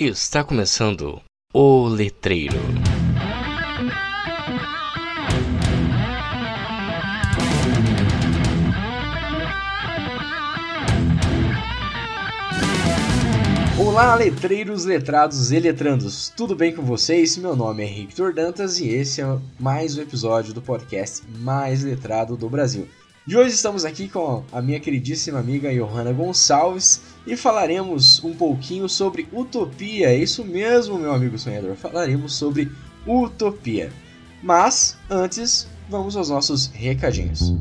Está começando o Letreiro. Olá, letreiros, letrados e letrandos, tudo bem com vocês? Meu nome é Victor Dantas e esse é mais um episódio do podcast mais letrado do Brasil. E hoje estamos aqui com a minha queridíssima amiga Johanna Gonçalves e falaremos um pouquinho sobre utopia. É isso mesmo, meu amigo sonhador, falaremos sobre utopia. Mas antes, vamos aos nossos recadinhos.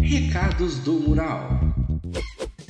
Recados do Mural.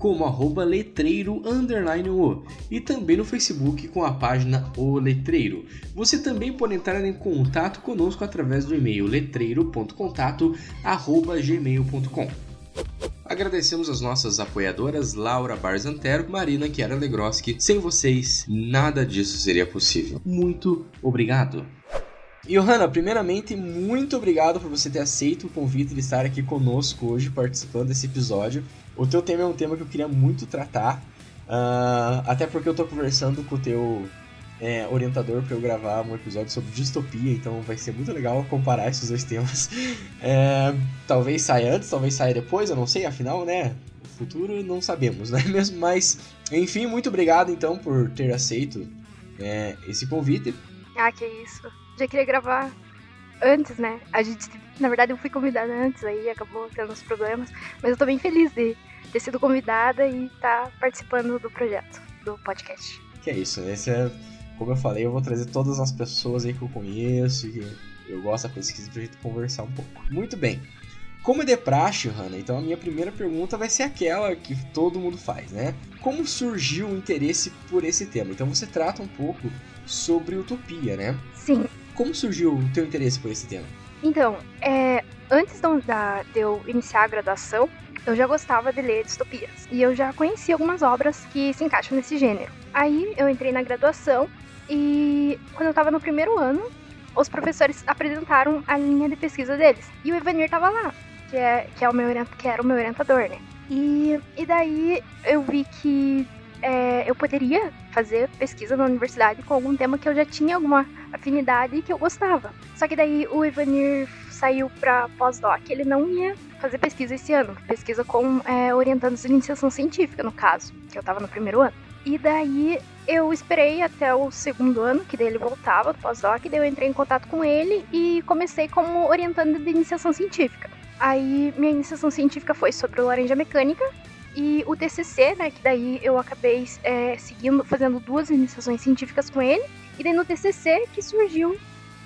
como arroba letreiro underline o e também no Facebook com a página O Letreiro. Você também pode entrar em contato conosco através do e-mail letreiro.contato@gmail.com. Agradecemos as nossas apoiadoras Laura Barzantero, Marina Chiara Legroski. Sem vocês, nada disso seria possível. Muito obrigado. Johanna, primeiramente, muito obrigado por você ter aceito o convite de estar aqui conosco hoje, participando desse episódio. O teu tema é um tema que eu queria muito tratar, uh, até porque eu tô conversando com o teu é, orientador para eu gravar um episódio sobre distopia, então vai ser muito legal comparar esses dois temas. É, talvez saia antes, talvez saia depois, eu não sei, afinal, né? O futuro não sabemos, né mesmo? Mas, enfim, muito obrigado então por ter aceito é, esse convite. Ah, que isso. Já queria gravar antes, né? A gente, na verdade, eu fui convidada antes, aí acabou tendo os problemas, mas eu tô bem feliz de ter sido convidada e estar tá participando do projeto, do podcast. Que é isso, esse é, como eu falei, eu vou trazer todas as pessoas aí que eu conheço, que eu gosto da pesquisa pra gente conversar um pouco. Muito bem. Como é de praxe, Hanna, então a minha primeira pergunta vai ser aquela que todo mundo faz, né? Como surgiu o interesse por esse tema? Então você trata um pouco sobre utopia, né? Sim. Como surgiu o teu interesse por esse tema? Então, é, antes da, de eu iniciar a graduação, eu já gostava de ler distopias. E eu já conhecia algumas obras que se encaixam nesse gênero. Aí eu entrei na graduação e quando eu estava no primeiro ano, os professores apresentaram a linha de pesquisa deles. E o Evanir estava lá, que, é, que, é o meu, que era o meu orientador, né? E, e daí eu vi que é, eu poderia fazer pesquisa na universidade com algum tema que eu já tinha alguma afinidade e que eu gostava. Só que daí o Ivanir saiu para pós-doc, ele não ia fazer pesquisa esse ano, pesquisa com é, orientandos de iniciação científica, no caso, que eu tava no primeiro ano. E daí eu esperei até o segundo ano, que daí ele voltava do pós-doc, daí eu entrei em contato com ele e comecei como orientando de iniciação científica. Aí minha iniciação científica foi sobre laranja mecânica, e o TCC, né, que daí eu acabei é, seguindo, fazendo duas iniciações científicas com ele, e daí no TCC que surgiu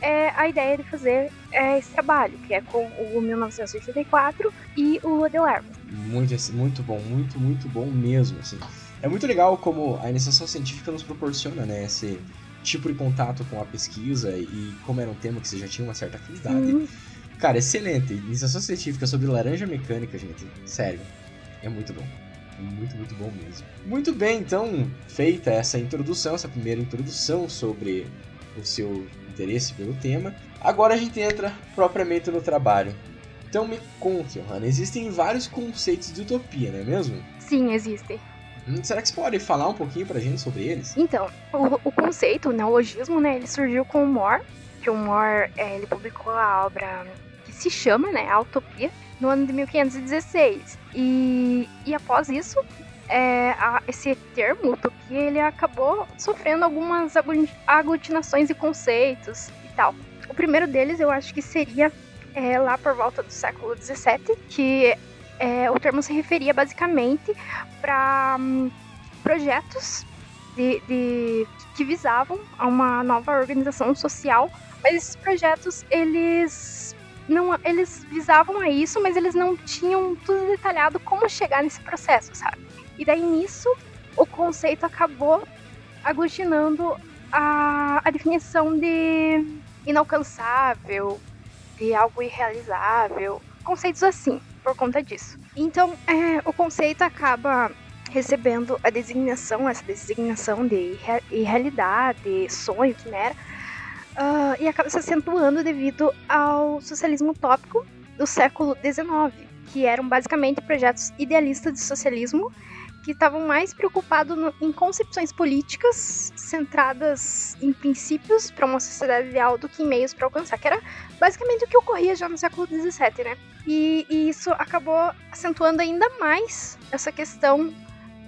é, a ideia de fazer é, esse trabalho, que é com o 1984 e o Odelarmo. Muito, muito bom, muito, muito bom mesmo, assim. É muito legal como a iniciação científica nos proporciona, né, esse tipo de contato com a pesquisa e como era um tema que você já tinha uma certa afinidade. Cara, excelente. Iniciação científica sobre laranja mecânica, gente. Sério. É muito bom. Muito, muito bom mesmo. Muito bem, então, feita essa introdução, essa primeira introdução sobre o seu interesse pelo tema, agora a gente entra propriamente no trabalho. Então me conte, Johanna, existem vários conceitos de utopia, não é mesmo? Sim, existem. Hum, será que você pode falar um pouquinho pra gente sobre eles? Então, o, o conceito, o neologismo, né, ele surgiu com o Moore, que o Moore, é, ele publicou a obra que se chama, né, A Utopia, no ano de 1516. E, e após isso, é, a, esse termo, utopia, ele acabou sofrendo algumas aglutinações e conceitos e tal. O primeiro deles eu acho que seria é, lá por volta do século XVII, que é, o termo se referia basicamente para hum, projetos de, de, que visavam a uma nova organização social, mas esses projetos eles não, eles visavam a isso, mas eles não tinham tudo detalhado como chegar nesse processo, sabe? E daí nisso o conceito acabou aglutinando a, a definição de inalcançável de algo irrealizável, conceitos assim, por conta disso. Então, é, o conceito acaba recebendo a designação, essa designação de irrealidade, sonho, quimera, uh, e acaba se acentuando devido ao socialismo utópico do século XIX, que eram basicamente projetos idealistas de socialismo que estavam mais preocupados em concepções políticas centradas em princípios para uma sociedade ideal do que em meios para alcançar, que era basicamente o que ocorria já no século XVII, né? E, e isso acabou acentuando ainda mais essa questão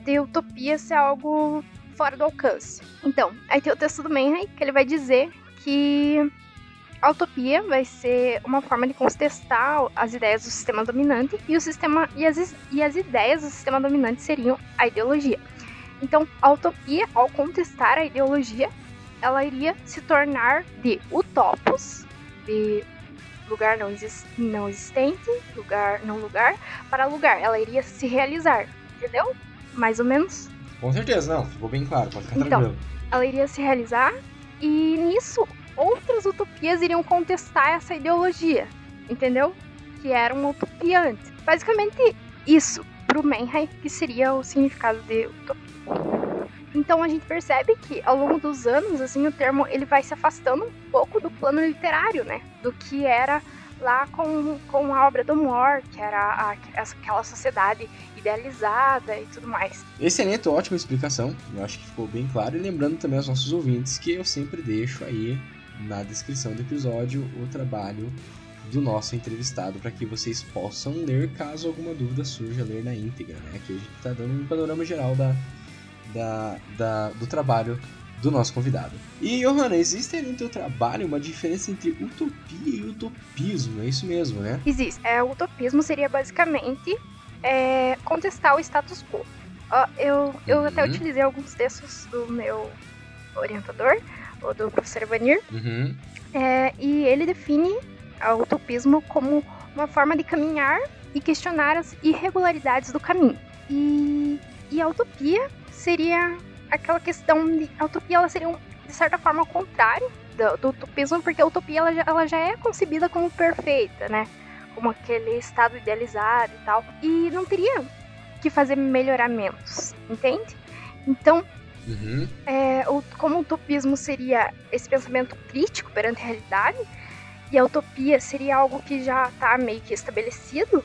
de utopia ser algo fora do alcance. Então, aí tem o texto do Menrey, que ele vai dizer que a utopia vai ser uma forma de contestar as ideias do sistema dominante e o sistema e as, e as ideias do sistema dominante seriam a ideologia. Então, a utopia, ao contestar a ideologia, ela iria se tornar de utopos, de lugar não, exist, não existente, lugar não lugar, para lugar. Ela iria se realizar, entendeu? Mais ou menos? Com certeza, não. Ficou bem claro, pode ficar então, tranquilo. Ela iria se realizar e nisso outras utopias iriam contestar essa ideologia, entendeu? Que era uma utopia antes. Basicamente isso, pro Menhai, que seria o significado de utopia. Então a gente percebe que ao longo dos anos, assim, o termo ele vai se afastando um pouco do plano literário, né? Do que era lá com, com a obra do Moore, que era a, aquela sociedade idealizada e tudo mais. Excelente, ótima explicação. Eu acho que ficou bem claro. E lembrando também aos nossos ouvintes que eu sempre deixo aí na descrição do episódio o trabalho do nosso entrevistado para que vocês possam ler caso alguma dúvida surja, ler na íntegra, né? Aqui a gente está dando um panorama geral da, da, da, do trabalho do nosso convidado. E, Johanna, existe no teu trabalho uma diferença entre utopia e utopismo, é isso mesmo, né? Existe. É, o utopismo seria basicamente é, contestar o status quo. Uh, eu eu uhum. até utilizei alguns textos do meu orientador, ou do professor Vanir, uhum. é, e ele define o utopismo como uma forma de caminhar e questionar as irregularidades do caminho. E, e a utopia seria aquela questão de. A utopia ela seria, um, de certa forma, o contrário do, do, utopismo, porque a utopia ela já, ela já é concebida como perfeita, né? Como aquele estado idealizado e tal. E não teria que fazer melhoramentos, entende? Então, Uhum. É, o, como o utopismo seria esse pensamento crítico perante a realidade, e a utopia seria algo que já está meio que estabelecido,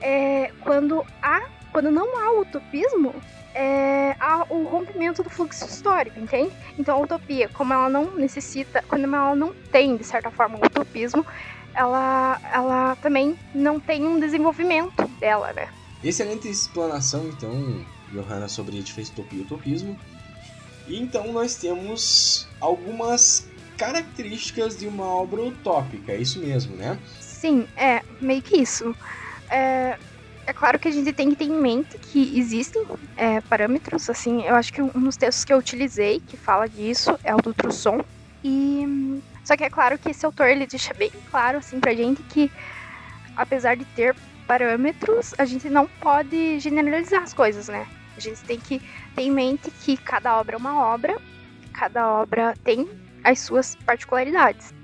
é, quando, há, quando não há o utopismo, é, há o rompimento do fluxo histórico, entende? Então a utopia, como ela não necessita, quando ela não tem, de certa forma, o utopismo, ela, ela também não tem um desenvolvimento dela, né? Excelente explanação, então, Johanna, sobre a diferença utopia e utopismo. Então nós temos algumas características de uma obra utópica, é isso mesmo, né? Sim, é meio que isso. É, é claro que a gente tem que ter em mente que existem é, parâmetros, assim, eu acho que um dos textos que eu utilizei que fala disso é o do Trusson. E só que é claro que esse autor ele deixa bem claro assim pra gente que apesar de ter parâmetros, a gente não pode generalizar as coisas, né? A gente tem que ter em mente que cada obra é uma obra, cada obra tem as suas particularidades.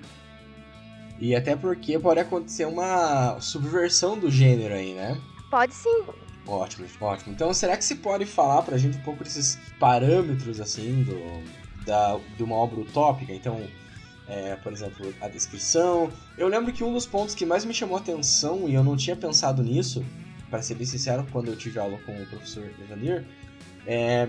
E até porque pode acontecer uma subversão do gênero aí, né? Pode sim. Ótimo, ótimo. Então, será que se pode falar pra gente um pouco desses parâmetros, assim, do, da, de uma obra utópica? Então, é, por exemplo, a descrição. Eu lembro que um dos pontos que mais me chamou a atenção, e eu não tinha pensado nisso, para ser bem sincero, quando eu tive aula com o professor Evanir, é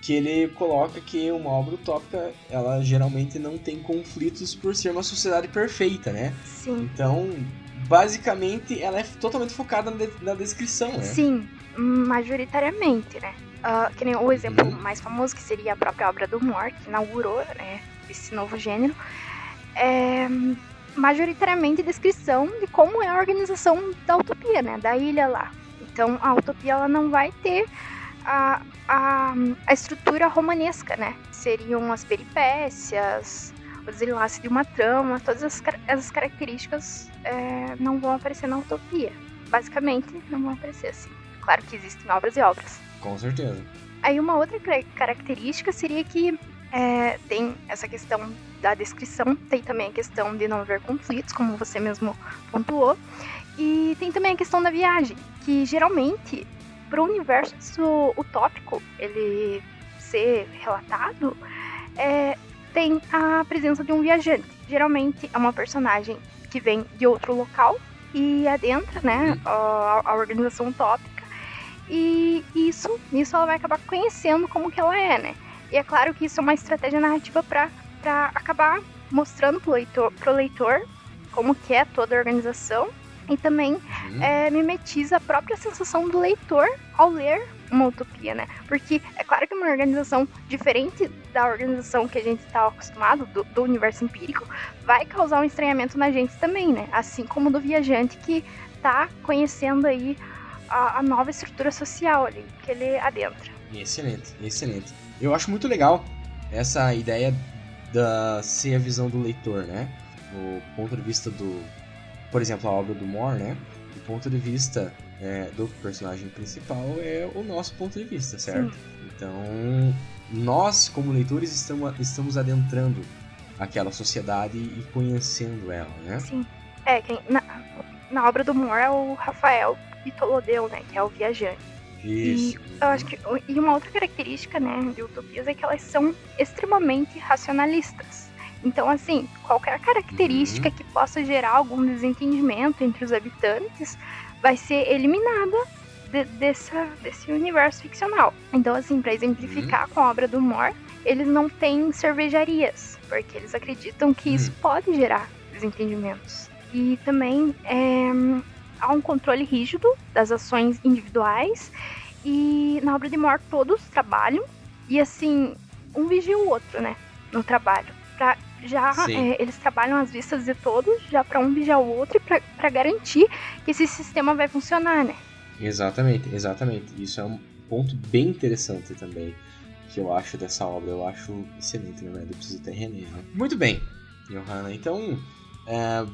que ele coloca que uma obra utópica, ela geralmente não tem conflitos por ser uma sociedade perfeita, né? Sim. Então, basicamente, ela é totalmente focada na, na descrição, né? Sim, majoritariamente, né? Uh, que nem o exemplo uhum. mais famoso, que seria a própria obra do Moore, que inaugurou né, esse novo gênero, é majoritariamente descrição de como é a organização da utopia, né? Da ilha lá. Então a utopia ela não vai ter a, a, a estrutura romanesca, né? Seriam as peripécias, o desenlace de uma trama, todas as, essas características é, não vão aparecer na utopia. Basicamente, não vão aparecer assim. Claro que existem obras e obras. Com certeza. Aí uma outra característica seria que é, tem essa questão da descrição, tem também a questão de não haver conflitos, como você mesmo pontuou, e tem também a questão da viagem, que geralmente, para o universo utópico, ele ser relatado, é, tem a presença de um viajante. Geralmente é uma personagem que vem de outro local e adentra, né, uhum. a, a organização utópica. E isso, isso ela vai acabar conhecendo como que ela é, né? E é claro que isso é uma estratégia narrativa para acabar mostrando pro leitor, pro leitor como que é toda a organização e também uhum. é, mimetiza a própria sensação do leitor ao ler uma utopia, né? Porque é claro que uma organização diferente da organização que a gente está acostumado, do, do, universo empírico, vai causar um estranhamento na gente também, né? Assim como do viajante que está conhecendo aí a, a, nova estrutura social ali que ele adentra. Excelente, excelente. Eu acho muito legal essa ideia da ser a visão do leitor, né? O ponto de vista do, por exemplo, a obra do Moore, né? O ponto de vista é, do personagem principal é o nosso ponto de vista, certo? Sim. Então, nós, como leitores, estamos, estamos adentrando aquela sociedade e conhecendo ela, né? Sim. É, quem, na, na obra do Moore é o Rafael Pitolodeu, né? Que é o viajante. Isso. E, eu acho que, e uma outra característica, né, de utopias é que elas são extremamente racionalistas. Então, assim, qualquer característica uhum. que possa gerar algum desentendimento entre os habitantes vai ser eliminada de, dessa, desse universo ficcional. Então, assim, para exemplificar uhum. com a obra do Moore, eles não têm cervejarias, porque eles acreditam que uhum. isso pode gerar desentendimentos. E também é, há um controle rígido das ações individuais e na obra de Moore todos trabalham e assim um vigia o outro, né, no trabalho. Pra já é, eles trabalham às vistas de todos, já para um vigiar o outro e para garantir que esse sistema vai funcionar, né? Exatamente, exatamente. Isso é um ponto bem interessante também que eu acho dessa obra. Eu acho excelente, na verdade, eu preciso até reler. Né? Muito bem, Johanna. Então, é,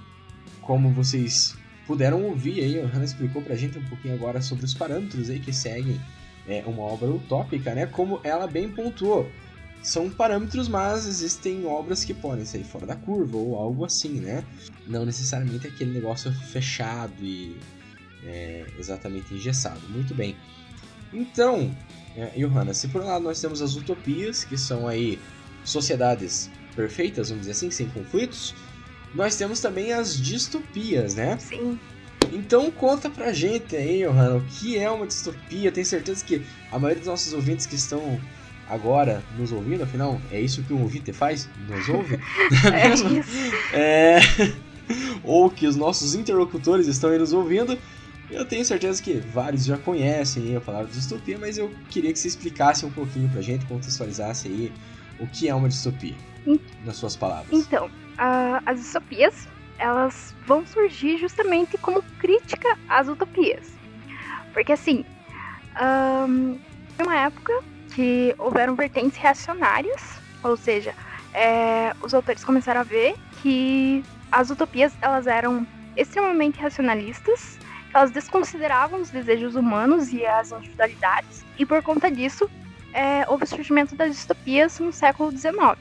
como vocês puderam ouvir aí, a Johanna explicou pra gente um pouquinho agora sobre os parâmetros aí que seguem é, uma obra utópica, né? Como ela bem pontuou são parâmetros, mas existem obras que podem sair fora da curva ou algo assim, né? Não necessariamente aquele negócio fechado e é, exatamente engessado. Muito bem. Então, é, Johanna, se por um lado nós temos as utopias, que são aí sociedades perfeitas, vamos dizer assim, sem conflitos, nós temos também as distopias, né? Sim. Então conta pra gente aí, Johanna, o que é uma distopia? Tenho certeza que a maioria dos nossos ouvintes que estão agora nos ouvindo, afinal, é isso que um ouvinte faz? Nos ouve? é, isso. É... Ou que os nossos interlocutores estão aí nos ouvindo. Eu tenho certeza que vários já conhecem a palavra distopia, mas eu queria que você explicasse um pouquinho pra gente, contextualizasse aí o que é uma distopia, nas suas palavras. Então, uh, as distopias, elas vão surgir justamente como crítica às utopias. Porque assim, um, uma época que houveram vertentes reacionárias, ou seja, é, os autores começaram a ver que as utopias elas eram extremamente racionalistas, elas desconsideravam os desejos humanos e as individualidades, e por conta disso é, houve o surgimento das distopias no século XIX.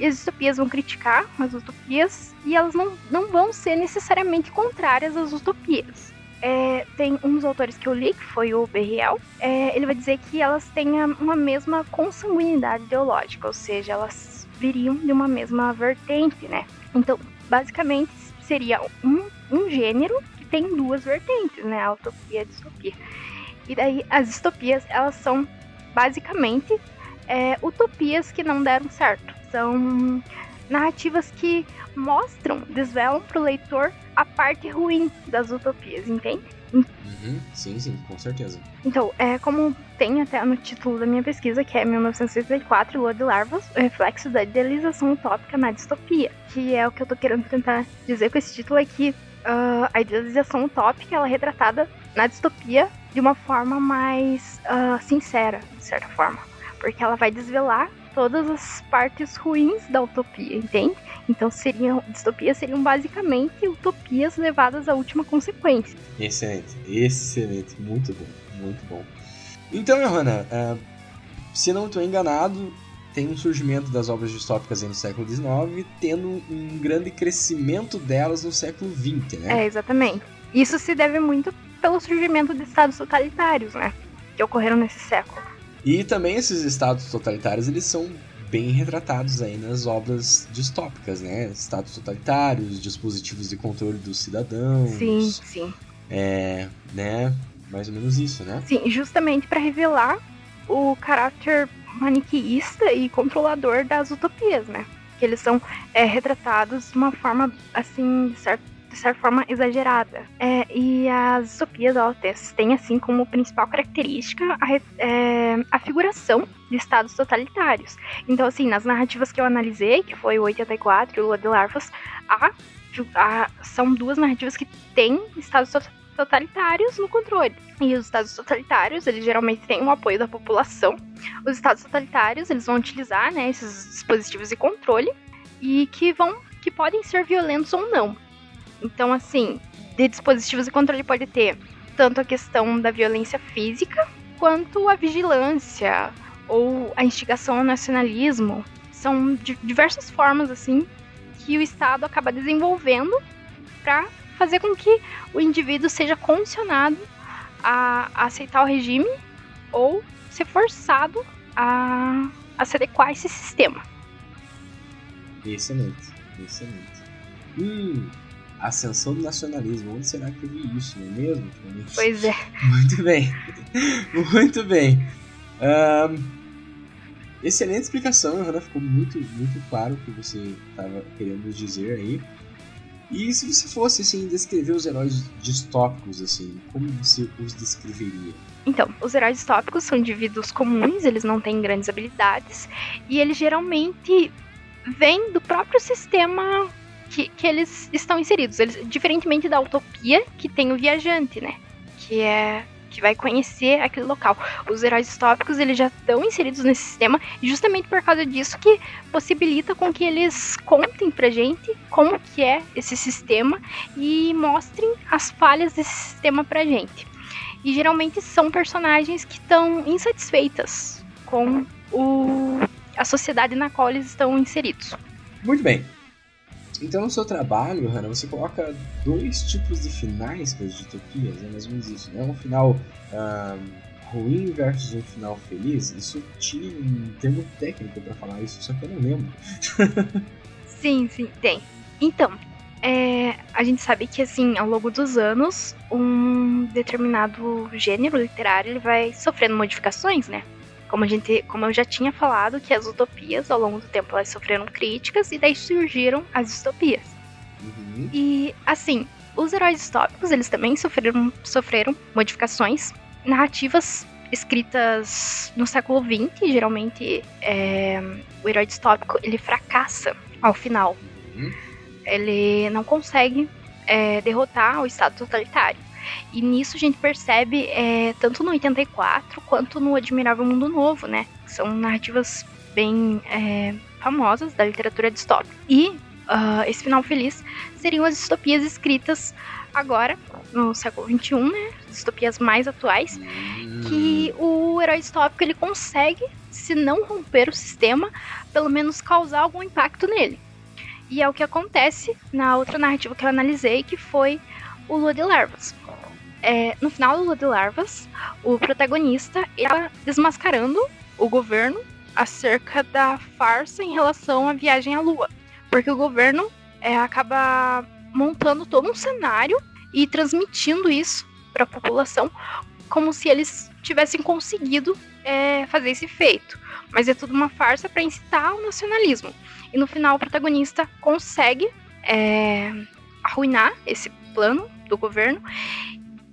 E as distopias vão criticar as utopias e elas não, não vão ser necessariamente contrárias às utopias é, tem um dos autores que eu li, que foi o Berriel, é, ele vai dizer que elas têm uma mesma consanguinidade ideológica, ou seja, elas viriam de uma mesma vertente, né? Então, basicamente, seria um, um gênero que tem duas vertentes, né? A utopia e a distopia. E daí, as distopias, elas são basicamente é, utopias que não deram certo. São narrativas que mostram, desvelam para o leitor a parte ruim das utopias, entende? Uhum, sim, sim, com certeza. Então, é como tem até no título da minha pesquisa, que é 1964, Lua de Larvas, o reflexo da idealização utópica na distopia. Que é o que eu tô querendo tentar dizer com esse título é que uh, a idealização utópica ela é retratada na distopia de uma forma mais uh, sincera, de certa forma. Porque ela vai desvelar todas as partes ruins da utopia, entende? Então seriam distopias seriam basicamente utopias levadas à última consequência. Excelente, excelente, muito bom, muito bom. Então, Johanna, uh, se não estou enganado, tem um surgimento das obras distópicas no século XIX, tendo um grande crescimento delas no século XX, né? É, exatamente. Isso se deve muito pelo surgimento de estados totalitários, né? Que ocorreram nesse século. E também esses estados totalitários, eles são bem retratados aí nas obras distópicas, né? Estados totalitários, dispositivos de controle dos cidadãos. Sim, sim. É, né? Mais ou menos isso, né? Sim, justamente para revelar o caráter maniqueísta e controlador das utopias, né? Que eles são é, retratados de uma forma, assim, de certa, de certa forma exagerada. É, e as utopias, elas têm, assim, como principal característica a, é, a figuração de estados totalitários. Então, assim, nas narrativas que eu analisei, que foi o 84 e o Lua de Larvas, há, há, são duas narrativas que têm estados totalitários no controle. E os estados totalitários, eles geralmente têm o apoio da população. Os estados totalitários, eles vão utilizar, né, esses dispositivos de controle e que vão que podem ser violentos ou não. Então, assim, de dispositivos de controle pode ter tanto a questão da violência física quanto a vigilância ou a instigação ao nacionalismo. São diversas formas assim que o Estado acaba desenvolvendo para fazer com que o indivíduo seja condicionado a, aceitar o regime ou ser forçado a, a se adequar a esse sistema. Excelente, excelente. Hum, ascensão do nacionalismo. Onde será que eu vi isso, não é mesmo? Pois é. Muito bem, muito bem. Um, excelente explicação, Ana. Ficou muito, muito claro o que você estava querendo dizer aí. E se você fosse assim descrever os heróis distópicos assim, como você os descreveria? Então, os heróis distópicos são indivíduos comuns, eles não têm grandes habilidades e eles geralmente vêm do próprio sistema que, que eles estão inseridos. Eles, diferentemente da utopia que tem o viajante, né? Que é que vai conhecer aquele local. Os heróis distópicos, eles já estão inseridos nesse sistema, e justamente por causa disso que possibilita com que eles contem pra gente como que é esse sistema e mostrem as falhas desse sistema pra gente. E geralmente são personagens que estão insatisfeitas com o, a sociedade na qual eles estão inseridos. Muito bem. Então, no seu trabalho, Hannah, você coloca dois tipos de finais para as distopias, é mais ou menos isso, né? Um final um, ruim versus um final feliz. Isso tinha um termo técnico para falar isso, só que eu não lembro. sim, sim, tem. Então, é, a gente sabe que, assim, ao longo dos anos, um determinado gênero literário ele vai sofrendo modificações, né? Como, a gente, como eu já tinha falado, que as utopias, ao longo do tempo, elas sofreram críticas e daí surgiram as distopias. Uhum. E, assim, os heróis distópicos, eles também sofreram, sofreram modificações narrativas escritas no século XX, geralmente é, o herói distópico, ele fracassa ao final. Uhum. Ele não consegue é, derrotar o Estado totalitário. E nisso a gente percebe, é, tanto no 84 quanto no Admirável Mundo Novo, né? São narrativas bem é, famosas da literatura distópica. E uh, esse final feliz seriam as distopias escritas agora, no século XXI, né? Distopias mais atuais, que o herói distópico ele consegue, se não romper o sistema, pelo menos causar algum impacto nele. E é o que acontece na outra narrativa que eu analisei, que foi o Lua de Larvas. É, no final do Lua de Larvas, o protagonista está desmascarando o governo acerca da farsa em relação à viagem à Lua. Porque o governo é, acaba montando todo um cenário e transmitindo isso para a população como se eles tivessem conseguido é, fazer esse feito. Mas é tudo uma farsa para incitar o nacionalismo. E no final o protagonista consegue é, arruinar esse plano do governo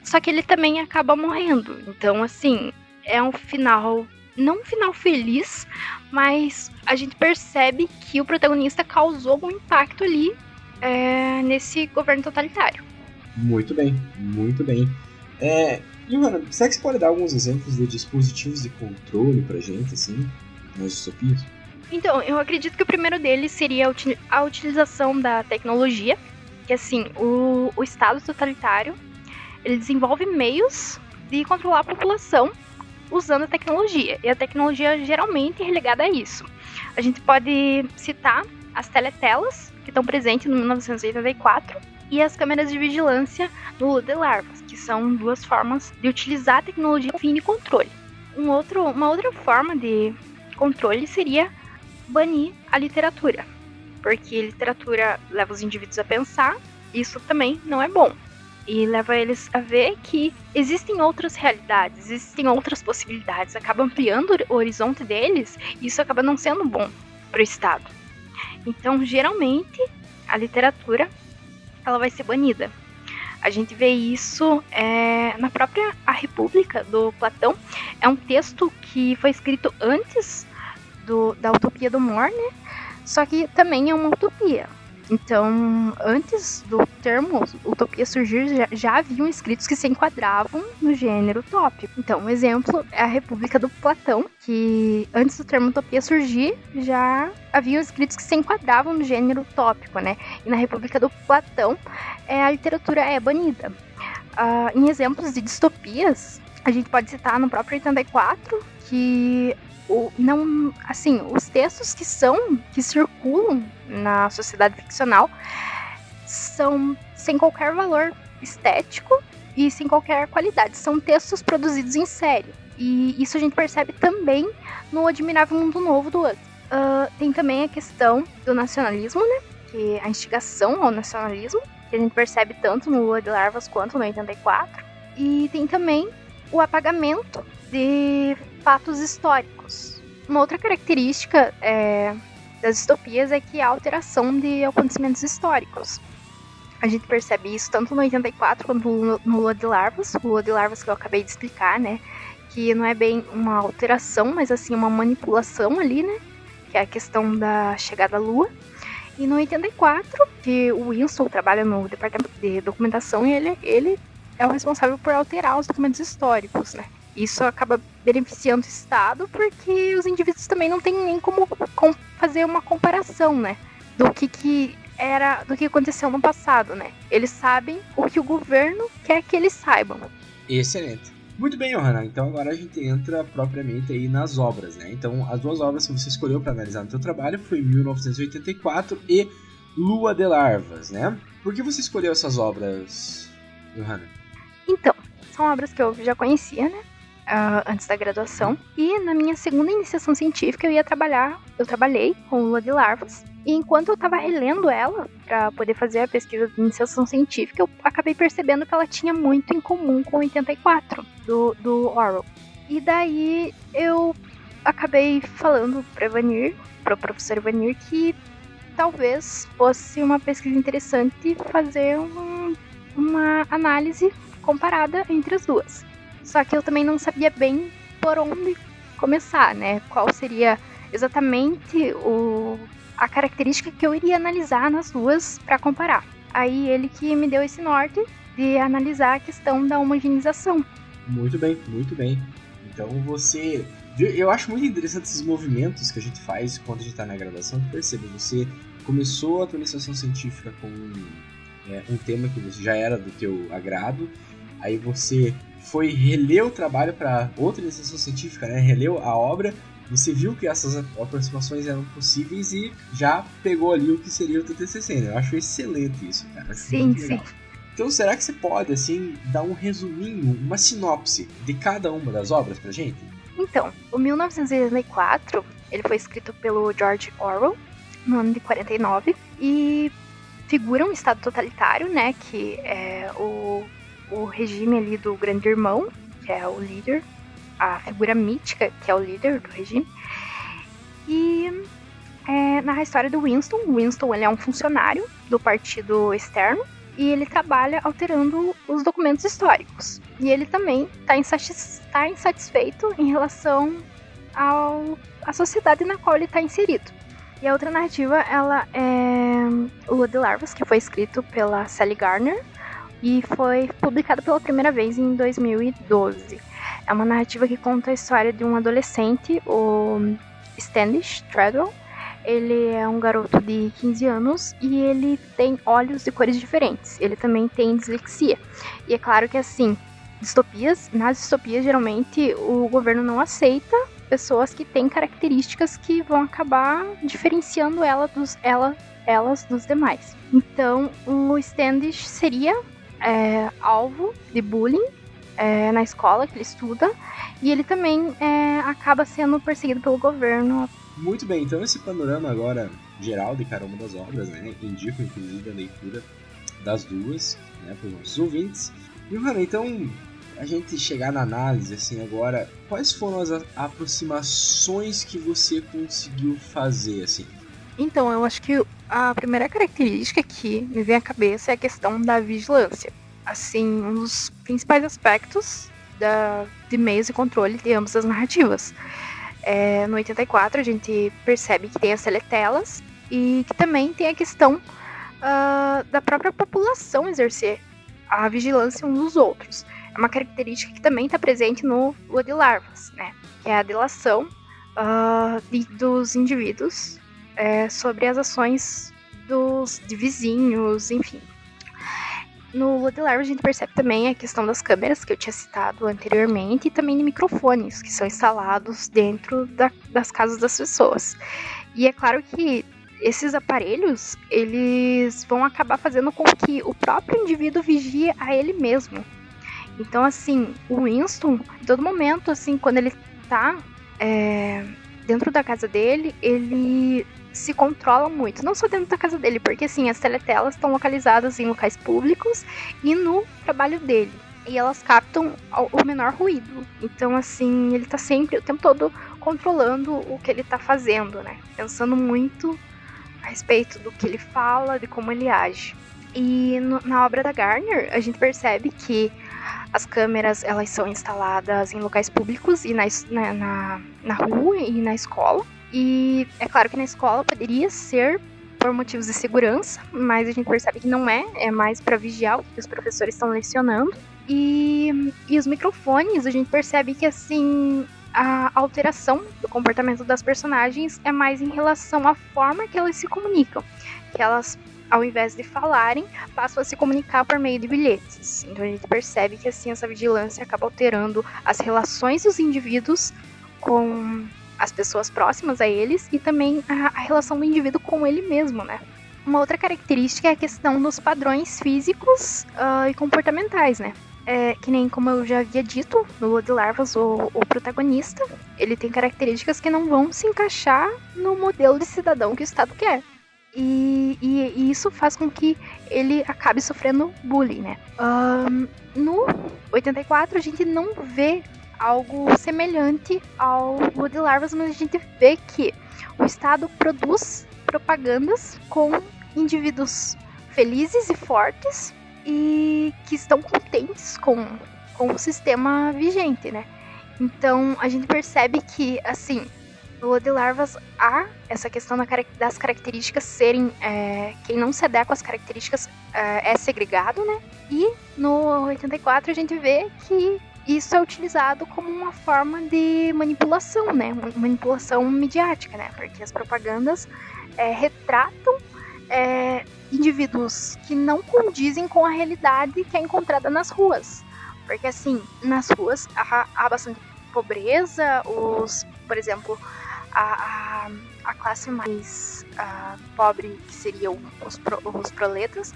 só que ele também acaba morrendo. Então, assim, é um final. Não um final feliz, mas a gente percebe que o protagonista causou algum impacto ali é, nesse governo totalitário. Muito bem, muito bem. É, Johanna, será que você pode dar alguns exemplos de dispositivos de controle pra gente, assim, nas distopias? Então, eu acredito que o primeiro deles seria a utilização da tecnologia, que assim, o, o Estado totalitário ele desenvolve meios de controlar a população usando a tecnologia. E a tecnologia geralmente é ligada a isso. A gente pode citar as teletelas, que estão presentes no 1984, e as câmeras de vigilância no de larvas, que são duas formas de utilizar a tecnologia com fim de controle. Um outro, uma outra forma de controle seria banir a literatura, porque literatura leva os indivíduos a pensar, isso também não é bom. E leva eles a ver que existem outras realidades, existem outras possibilidades, acaba ampliando o horizonte deles e isso acaba não sendo bom para o Estado. Então, geralmente, a literatura ela vai ser banida. A gente vê isso é, na própria A República do Platão. É um texto que foi escrito antes do, da Utopia do More, né? Só que também é uma utopia. Então, antes do termo utopia surgir, já, já, haviam escritos que se enquadravam no gênero utópico. Então, um exemplo é a República do Platão, que antes do termo utopia surgir, já haviam escritos que se enquadravam no gênero utópico, né? E na República do Platão, é, a literatura é banida. Uh, em exemplos de distopias, a gente pode citar no próprio 84 que o, não, assim, os textos que são, que circulam na sociedade ficcional são sem qualquer valor estético e sem qualquer qualidade. São textos produzidos em série. E isso a gente percebe também no Admirável Mundo Novo do Huxley. Uh, tem também a questão do nacionalismo, né? Que é a instigação ao nacionalismo, que a gente percebe tanto no Lua de Larvas quanto no 84. E tem também o apagamento de fatos históricos. Uma outra característica é, das distopias é que há alteração de acontecimentos históricos. A gente percebe isso tanto no 84 quanto no Lua de Larvas, o Lua de Larvas que eu acabei de explicar, né? Que não é bem uma alteração, mas assim uma manipulação ali, né? Que é a questão da chegada à Lua. E no 84, que o Winston trabalha no departamento de documentação e ele, ele é o responsável por alterar os documentos históricos, né? Isso acaba beneficiando o Estado porque os indivíduos também não têm nem como fazer uma comparação, né? Do que, que era, do que aconteceu no passado, né? Eles sabem o que o governo quer que eles saibam. Excelente. Muito bem, Johanna. Então agora a gente entra propriamente aí nas obras, né? Então as duas obras que você escolheu para analisar no seu trabalho foi 1984 e Lua de Larvas, né? Por que você escolheu essas obras, Johanna? Então, são obras que eu já conhecia, né? Uh, antes da graduação. E na minha segunda iniciação científica eu ia trabalhar, eu trabalhei com lua de larvas. E enquanto eu estava relendo ela para poder fazer a pesquisa de iniciação científica, eu acabei percebendo que ela tinha muito em comum com 84 do, do Orwell. E daí eu acabei falando para Vanir, para o professor Vanir, que talvez fosse uma pesquisa interessante fazer um, uma análise comparada entre as duas. Só que eu também não sabia bem por onde começar, né? Qual seria exatamente o, a característica que eu iria analisar nas duas para comparar. Aí ele que me deu esse norte de analisar a questão da homogeneização. Muito bem, muito bem. Então você. Eu acho muito interessante esses movimentos que a gente faz quando a gente está na graduação. Perceba, você começou a atualização científica com é, um tema que já era do teu agrado, aí você foi reler o trabalho para outra iniciação científica, né? Releu a obra, você viu que essas aproximações eram possíveis e já pegou ali o que seria o TCC, né? Eu acho excelente isso, cara. Acho sim, sim. Então, será que você pode, assim, dar um resuminho, uma sinopse de cada uma das obras pra gente? Então, o 1984, ele foi escrito pelo George Orwell, no ano de 49, e figura um estado totalitário, né, que é o o regime ali do grande irmão, que é o líder, a figura mítica, que é o líder do regime. E é, narra a história do Winston. O Winston ele é um funcionário do partido externo e ele trabalha alterando os documentos históricos. E ele também está insatis tá insatisfeito em relação ao, à sociedade na qual ele está inserido. E a outra narrativa, ela é Lua de Larvas, que foi escrito pela Sally Garner, e foi publicado pela primeira vez em 2012. É uma narrativa que conta a história de um adolescente, o Standish Treadwell. Ele é um garoto de 15 anos e ele tem olhos de cores diferentes. Ele também tem dislexia. E é claro que assim, distopias, nas distopias geralmente o governo não aceita pessoas que têm características que vão acabar diferenciando ela dos, ela, elas dos demais. Então, o Standish seria é, alvo de bullying é, na escola que ele estuda e ele também é, acaba sendo perseguido pelo governo. Muito bem, então esse panorama agora geral de cada uma das obras, né? Indico inclusive a leitura das duas, né, para os nossos ouvintes. E, mano, então a gente chegar na análise, assim, agora, quais foram as aproximações que você conseguiu fazer, assim? Então, eu acho que a primeira característica que me vem à cabeça é a questão da vigilância. Assim, um dos principais aspectos da, de meios e controle de ambas as narrativas. É, no 84, a gente percebe que tem as teletelas e que também tem a questão uh, da própria população exercer a vigilância uns dos outros. É uma característica que também está presente no Lua de Larvas, né? Que é a delação uh, de, dos indivíduos é, sobre as ações dos de vizinhos, enfim. No Lua de Larvas a gente percebe também a questão das câmeras que eu tinha citado anteriormente e também de microfones que são instalados dentro da, das casas das pessoas. E é claro que esses aparelhos eles vão acabar fazendo com que o próprio indivíduo vigie a ele mesmo. Então, assim, o Winston, em todo momento, assim, quando ele tá é, dentro da casa dele, ele se controla muito. Não só dentro da casa dele, porque, assim, as teletelas estão localizadas em locais públicos e no trabalho dele. E elas captam o menor ruído. Então, assim, ele tá sempre, o tempo todo, controlando o que ele tá fazendo, né? Pensando muito a respeito do que ele fala, de como ele age. E no, na obra da Garner, a gente percebe que as câmeras elas são instaladas em locais públicos e na, na, na, na rua e na escola. E é claro que na escola poderia ser por motivos de segurança, mas a gente percebe que não é, é mais para vigiar o que os professores estão lecionando. E, e os microfones, a gente percebe que assim a alteração do comportamento das personagens é mais em relação à forma que elas se comunicam. Que elas ao invés de falarem, passam a se comunicar por meio de bilhetes. Então a gente percebe que assim essa vigilância acaba alterando as relações dos indivíduos com as pessoas próximas a eles e também a, a relação do indivíduo com ele mesmo, né? Uma outra característica é a questão dos padrões físicos uh, e comportamentais, né? É, que nem como eu já havia dito no Lua de Larvas, o, o, protagonista, ele tem características que não vão se encaixar no modelo de cidadão que o Estado quer. E, e, e, isso faz com que ele acabe sofrendo bullying, né? Um, no 84 a gente não vê algo semelhante ao Woody Larvas, mas a gente vê que o Estado produz propagandas com indivíduos felizes e fortes e que estão contentes com, com o sistema vigente, né? Então a gente percebe que, assim, no de larvas há essa questão das características serem. É, quem não se adequa às características é, é segregado, né? E no 84 a gente vê que isso é utilizado como uma forma de manipulação, né? Manipulação midiática, né? Porque as propagandas é, retratam é, indivíduos que não condizem com a realidade que é encontrada nas ruas. Porque, assim, nas ruas há, há bastante pobreza, os, por exemplo, a, a, a classe mais uh, pobre, que seriam os, pro, os proletas,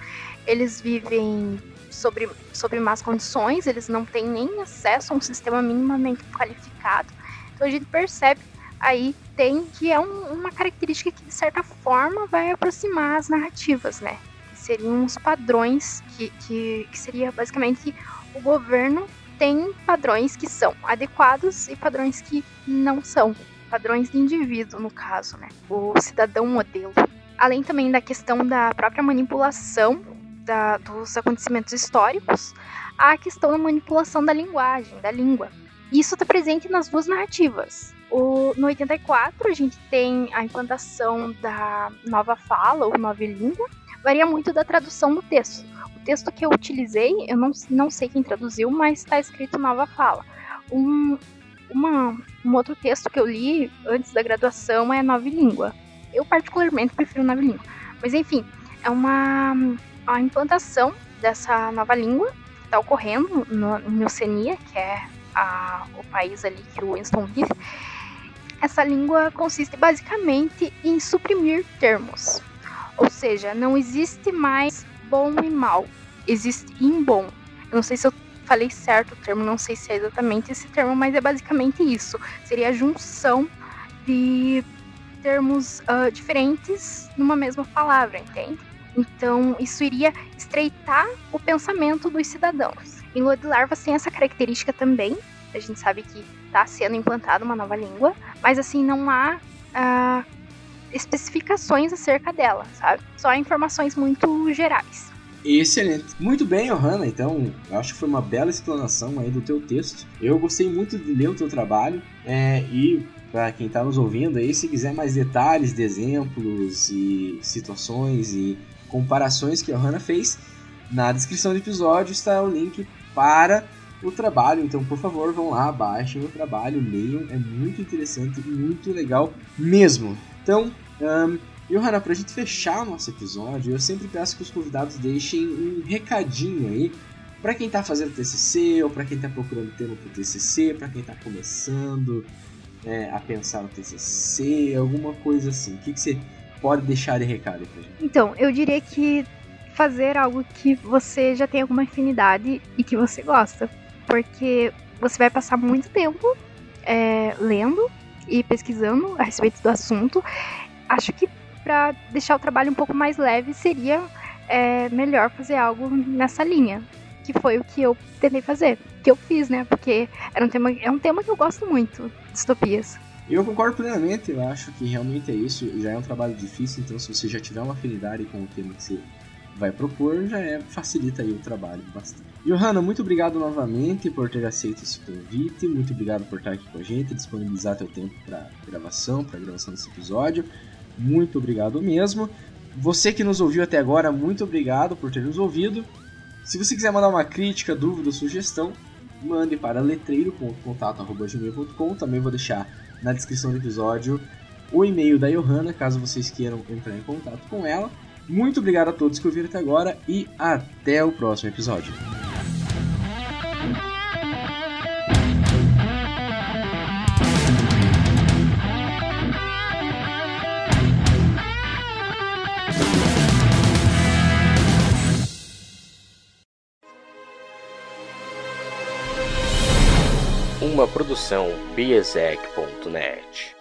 eles vivem sobre, sobre más condições, eles não têm nem acesso a um sistema minimamente qualificado. Então a gente percebe aí tem que é um, uma característica que de certa forma vai aproximar as narrativas, né? Que seriam os padrões que, que, que seria basicamente o governo tem padrões que são adequados e padrões que não são padrões de indivíduo, no caso, né? O cidadão modelo. Além também da questão da própria manipulação da, dos acontecimentos históricos, a questão da manipulação da linguagem, da língua. Isso está presente nas duas narrativas. O, no 84, a gente tem a implantação da nova fala ou nova língua, varia muito da tradução do texto. O texto que eu utilizei, eu não, não sei quem traduziu, mas está escrito nova fala. Um, uma, um outro texto que eu li antes da graduação é Nova Língua. Eu particularmente prefiro Nova Língua. Mas enfim, é uma a implantação dessa nova língua está ocorrendo no, no Oceania, que é a, o país ali que o Winston vive, essa língua consiste basicamente em suprimir termos. Ou seja, não existe mais bom e mal, existe imbom. Eu não sei se eu falei certo o termo, não sei se é exatamente esse termo, mas é basicamente isso. Seria a junção de termos uh, diferentes numa mesma palavra, entende? Então, isso iria estreitar o pensamento dos cidadãos. Lua de Larvas tem essa característica também. A gente sabe que está sendo implantada uma nova língua, mas assim, não há uh, especificações acerca dela, sabe? Só informações muito gerais. Excelente. Muito bem, Johanna. Então, eu acho que foi uma bela explanação aí do teu texto. Eu gostei muito de ler o teu trabalho é, e para quem está nos ouvindo aí, se quiser mais detalhes de exemplos e situações e comparações que a Johanna fez, na descrição do episódio está o link para o trabalho. Então, por favor, vão lá, baixem o trabalho, leiam. É muito interessante e muito legal mesmo. Então, um, Johanna, para a gente fechar o nosso episódio, eu sempre peço que os convidados deixem um recadinho aí para quem está fazendo TCC ou para quem está procurando tema para TCC, para quem está começando é, a pensar no TCC, alguma coisa assim. O que, que você pode deixar de recado pra gente? Então, eu diria que fazer algo que você já tem alguma afinidade e que você gosta. Porque você vai passar muito tempo é, lendo e pesquisando a respeito do assunto. Acho que para deixar o trabalho um pouco mais leve seria é, melhor fazer algo nessa linha. Que foi o que eu tentei fazer. Que eu fiz, né? Porque era um tema, é um tema que eu gosto muito, distopias. Eu concordo plenamente, eu acho que realmente é isso. Já é um trabalho difícil, então se você já tiver uma afinidade com o tema que você vai propor, já é, facilita aí o trabalho bastante. Johanna, muito obrigado novamente por ter aceito esse convite, muito obrigado por estar aqui com a gente, disponibilizar teu tempo para gravação, para gravação desse episódio. Muito obrigado mesmo. Você que nos ouviu até agora, muito obrigado por ter nos ouvido. Se você quiser mandar uma crítica, dúvida sugestão, mande para letreiro.contato.gmail.com. Também vou deixar na descrição do episódio o e-mail da Johanna, caso vocês queiram entrar em contato com ela. Muito obrigado a todos que ouviram até agora e até o próximo episódio. Uma produção biesec.net.